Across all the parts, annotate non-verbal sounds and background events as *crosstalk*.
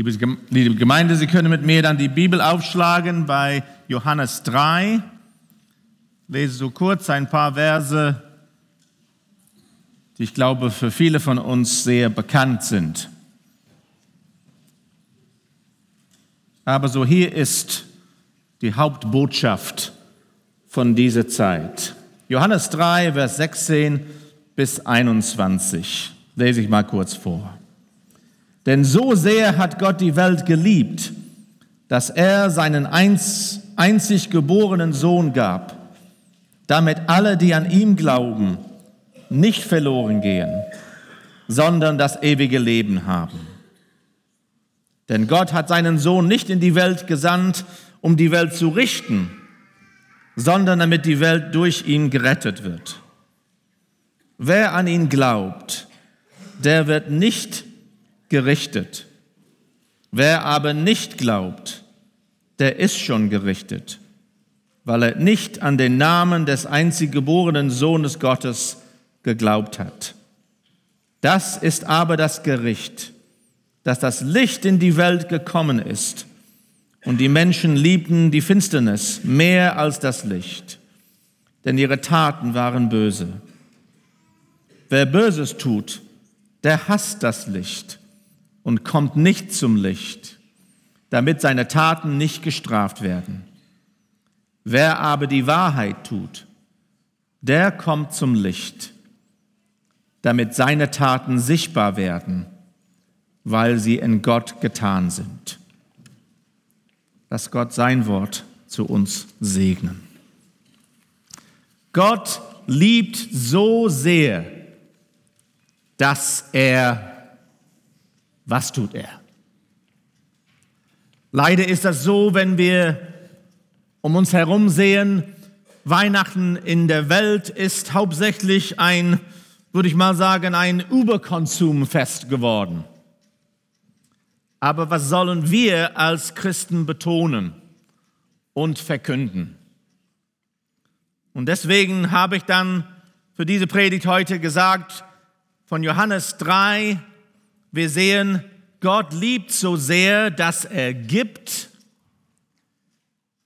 Liebe Gemeinde, Sie können mit mir dann die Bibel aufschlagen bei Johannes 3. Lese so kurz ein paar Verse, die ich glaube für viele von uns sehr bekannt sind. Aber so hier ist die Hauptbotschaft von dieser Zeit. Johannes 3, Vers 16 bis 21. Lese ich mal kurz vor. Denn so sehr hat Gott die Welt geliebt, dass er seinen einzig geborenen Sohn gab, damit alle, die an ihm glauben, nicht verloren gehen, sondern das ewige Leben haben. Denn Gott hat seinen Sohn nicht in die Welt gesandt, um die Welt zu richten, sondern damit die Welt durch ihn gerettet wird. Wer an ihn glaubt, der wird nicht gerichtet. Wer aber nicht glaubt, der ist schon gerichtet, weil er nicht an den Namen des einzig geborenen Sohnes Gottes geglaubt hat. Das ist aber das Gericht, dass das Licht in die Welt gekommen ist und die Menschen liebten die Finsternis mehr als das Licht, denn ihre Taten waren böse. Wer Böses tut, der hasst das Licht und kommt nicht zum Licht, damit seine Taten nicht gestraft werden. Wer aber die Wahrheit tut, der kommt zum Licht, damit seine Taten sichtbar werden, weil sie in Gott getan sind. Lass Gott sein Wort zu uns segnen. Gott liebt so sehr, dass er was tut er? Leider ist das so, wenn wir um uns herum sehen, Weihnachten in der Welt ist hauptsächlich ein, würde ich mal sagen, ein Überkonsumfest geworden. Aber was sollen wir als Christen betonen und verkünden? Und deswegen habe ich dann für diese Predigt heute gesagt, von Johannes 3, wir sehen, Gott liebt so sehr, dass er gibt.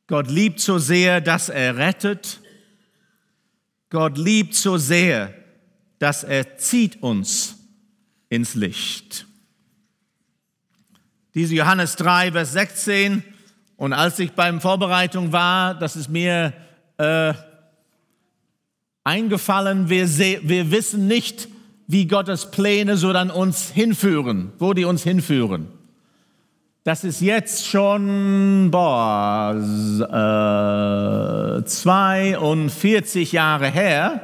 Gott liebt so sehr, dass er rettet. Gott liebt so sehr, dass er zieht uns ins Licht. Diese Johannes 3, Vers 16. Und als ich beim Vorbereitung war, das ist mir äh, eingefallen, wir, wir wissen nicht, wie Gottes Pläne so dann uns hinführen, wo die uns hinführen. Das ist jetzt schon boah, äh, 42 Jahre her,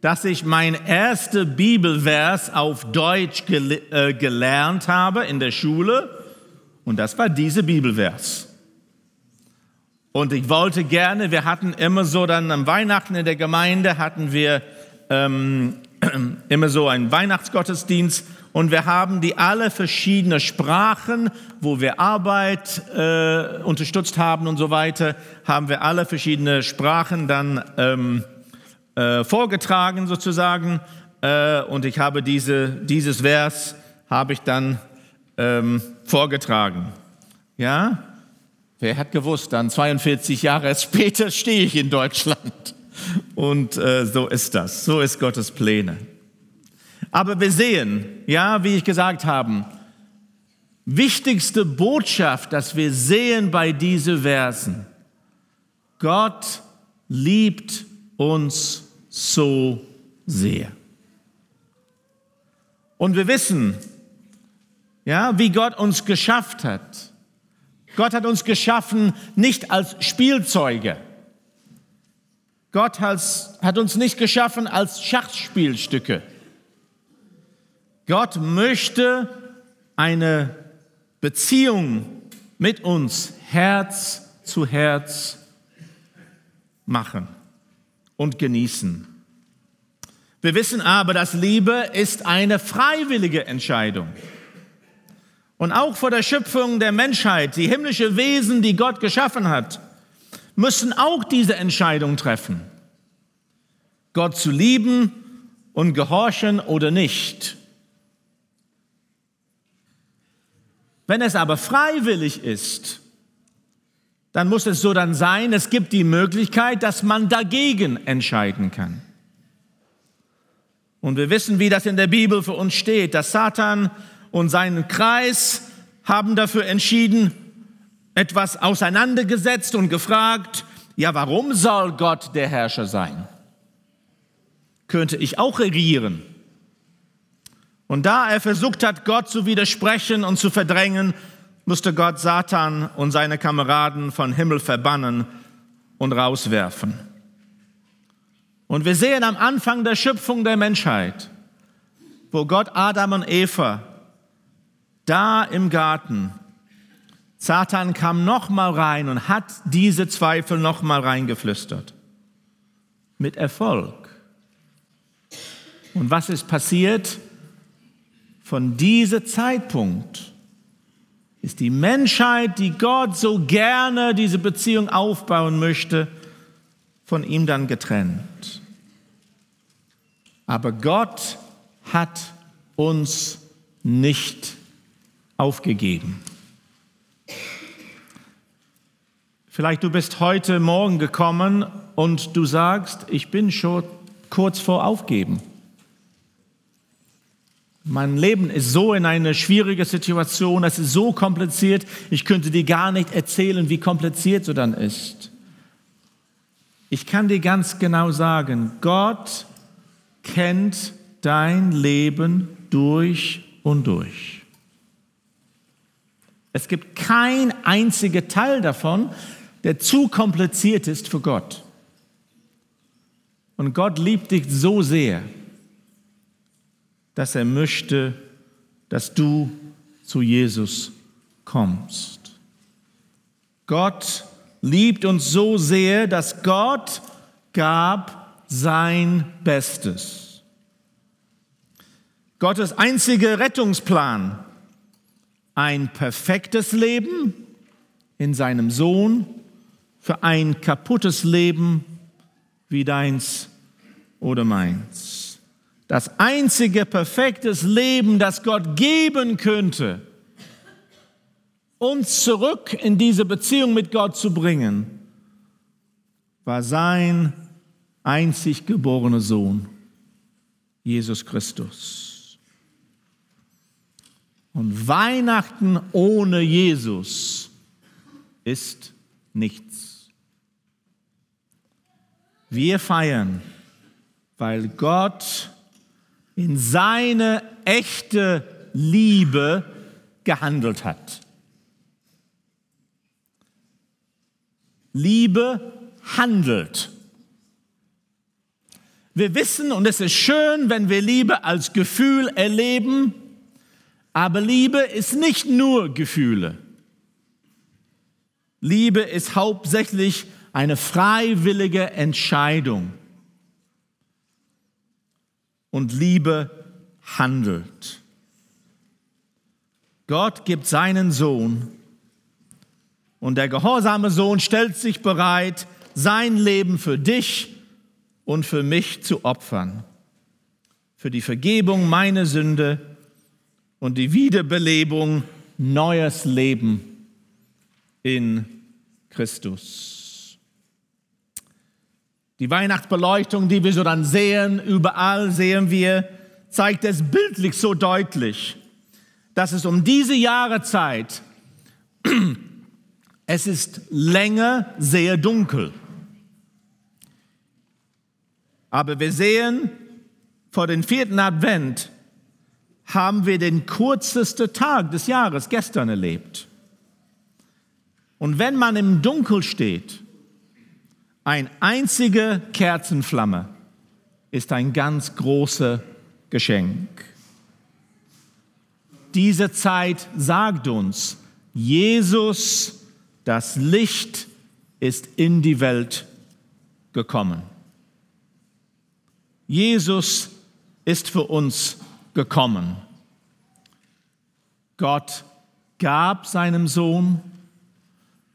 dass ich mein erster Bibelvers auf Deutsch gel äh, gelernt habe in der Schule. Und das war dieser Bibelvers. Und ich wollte gerne, wir hatten immer so dann am Weihnachten in der Gemeinde, hatten wir ähm, *clears throat* immer so einen Weihnachtsgottesdienst und wir haben die alle verschiedene Sprachen, wo wir Arbeit äh, unterstützt haben und so weiter, haben wir alle verschiedene Sprachen dann ähm, äh, vorgetragen sozusagen äh, und ich habe diese, dieses Vers habe ich dann ähm, vorgetragen. Ja, wer hat gewusst, dann 42 Jahre später stehe ich in Deutschland. Und äh, so ist das. So ist Gottes Pläne. Aber wir sehen, ja, wie ich gesagt habe, wichtigste Botschaft, dass wir sehen bei diesen Versen. Gott liebt uns so sehr. Und wir wissen, ja, wie Gott uns geschafft hat. Gott hat uns geschaffen nicht als Spielzeuge. Gott hat uns nicht geschaffen als Schachspielstücke. Gott möchte eine Beziehung mit uns Herz zu Herz machen und genießen. Wir wissen aber, dass Liebe ist eine freiwillige Entscheidung. Und auch vor der Schöpfung der Menschheit, die himmlische Wesen, die Gott geschaffen hat, müssen auch diese Entscheidung treffen. Gott zu lieben und gehorchen oder nicht. Wenn es aber freiwillig ist, dann muss es so dann sein, es gibt die Möglichkeit, dass man dagegen entscheiden kann. Und wir wissen, wie das in der Bibel für uns steht, dass Satan und seinen Kreis haben dafür entschieden, etwas auseinandergesetzt und gefragt, ja, warum soll Gott der Herrscher sein? Könnte ich auch regieren? Und da er versucht hat, Gott zu widersprechen und zu verdrängen, musste Gott Satan und seine Kameraden von Himmel verbannen und rauswerfen. Und wir sehen am Anfang der Schöpfung der Menschheit, wo Gott Adam und Eva da im Garten, Satan kam noch mal rein und hat diese Zweifel noch mal reingeflüstert. Mit Erfolg. Und was ist passiert? Von diesem Zeitpunkt ist die Menschheit, die Gott so gerne diese Beziehung aufbauen möchte, von ihm dann getrennt. Aber Gott hat uns nicht aufgegeben. Vielleicht du bist heute Morgen gekommen und du sagst, ich bin schon kurz vor Aufgeben. Mein Leben ist so in eine schwierige Situation, es ist so kompliziert, ich könnte dir gar nicht erzählen, wie kompliziert so dann ist. Ich kann dir ganz genau sagen, Gott kennt dein Leben durch und durch. Es gibt kein einziger Teil davon, der zu kompliziert ist für Gott. Und Gott liebt dich so sehr, dass er möchte, dass du zu Jesus kommst. Gott liebt uns so sehr, dass Gott gab sein Bestes. Gottes einziger Rettungsplan, ein perfektes Leben in seinem Sohn für ein kaputtes Leben wie deins oder meins. Das einzige perfektes Leben, das Gott geben könnte, uns zurück in diese Beziehung mit Gott zu bringen, war sein einzig geborene Sohn, Jesus Christus. Und Weihnachten ohne Jesus ist nichts. Wir feiern, weil Gott in seine echte Liebe gehandelt hat. Liebe handelt. Wir wissen, und es ist schön, wenn wir Liebe als Gefühl erleben, aber Liebe ist nicht nur Gefühle. Liebe ist hauptsächlich eine freiwillige Entscheidung. Und Liebe handelt. Gott gibt seinen Sohn und der gehorsame Sohn stellt sich bereit, sein Leben für dich und für mich zu opfern, für die Vergebung meiner Sünde und die Wiederbelebung neues Leben in Christus. Die Weihnachtsbeleuchtung, die wir so dann sehen, überall sehen wir, zeigt es bildlich so deutlich, dass es um diese Jahreszeit, *clears throat* es ist länger sehr dunkel. Aber wir sehen, vor dem vierten Advent haben wir den kürzesten Tag des Jahres gestern erlebt. Und wenn man im Dunkel steht, ein einzige Kerzenflamme ist ein ganz großes Geschenk. Diese Zeit sagt uns, Jesus, das Licht, ist in die Welt gekommen. Jesus ist für uns gekommen. Gott gab seinem Sohn,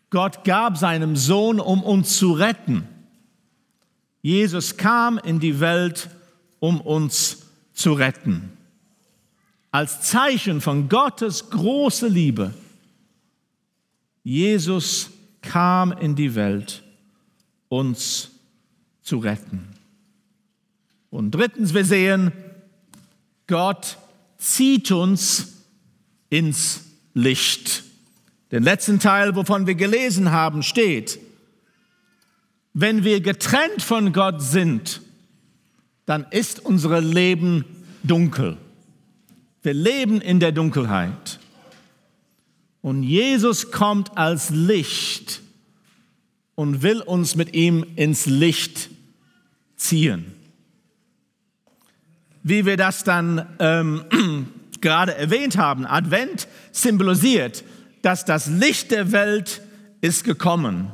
Gott gab seinem Sohn, um uns zu retten. Jesus kam in die Welt, um uns zu retten. Als Zeichen von Gottes große Liebe Jesus kam in die Welt, uns zu retten. Und drittens, wir sehen, Gott zieht uns ins Licht. Den letzten Teil, wovon wir gelesen haben, steht, wenn wir getrennt von Gott sind, dann ist unser Leben dunkel. Wir leben in der Dunkelheit. Und Jesus kommt als Licht und will uns mit ihm ins Licht ziehen. Wie wir das dann ähm, *clears throat* gerade erwähnt haben, Advent symbolisiert, dass das Licht der Welt ist gekommen.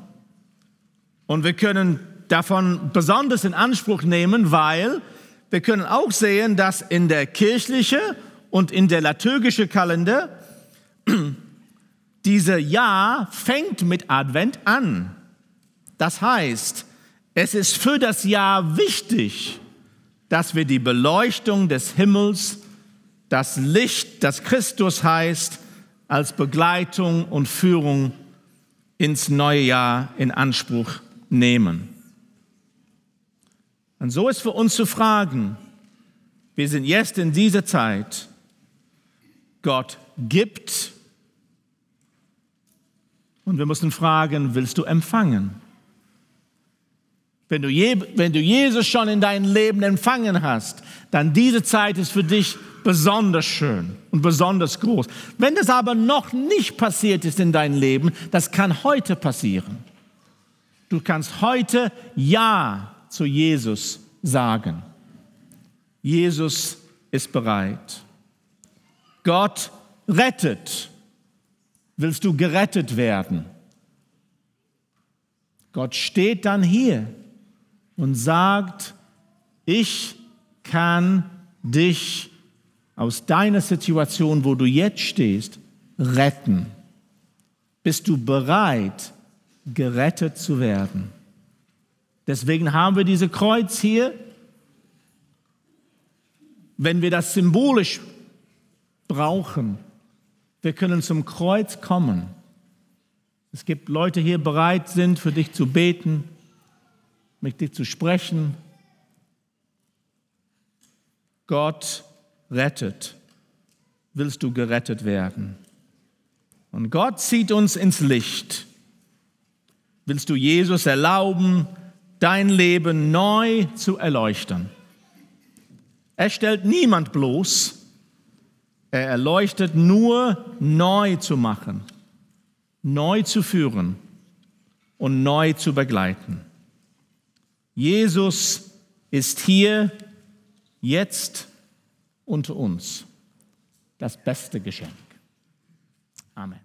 Und wir können davon besonders in Anspruch nehmen, weil wir können auch sehen, dass in der kirchliche und in der liturgische Kalender *clears throat* dieser Jahr fängt mit Advent an. Das heißt, es ist für das Jahr wichtig, dass wir die Beleuchtung des Himmels, das Licht, das Christus heißt, als Begleitung und Führung ins neue Jahr in Anspruch nehmen. Und so ist für uns zu fragen, wir sind jetzt in dieser Zeit, Gott gibt und wir müssen fragen, willst du empfangen? Wenn du, je, wenn du Jesus schon in dein Leben empfangen hast, dann diese Zeit ist für dich besonders schön und besonders groß. Wenn das aber noch nicht passiert ist in deinem Leben, das kann heute passieren. Du kannst heute Ja zu Jesus sagen. Jesus ist bereit. Gott rettet. Willst du gerettet werden? Gott steht dann hier und sagt, ich kann dich aus deiner Situation, wo du jetzt stehst, retten. Bist du bereit, gerettet zu werden? Deswegen haben wir diese Kreuz hier. Wenn wir das symbolisch brauchen, wir können zum Kreuz kommen. Es gibt Leute hier, bereit sind, für dich zu beten, mit dir zu sprechen. Gott rettet. Willst du gerettet werden? Und Gott zieht uns ins Licht. Willst du Jesus erlauben, dein Leben neu zu erleuchten? Er stellt niemand bloß, er erleuchtet nur neu zu machen, neu zu führen und neu zu begleiten. Jesus ist hier, jetzt unter uns. Das beste Geschenk. Amen.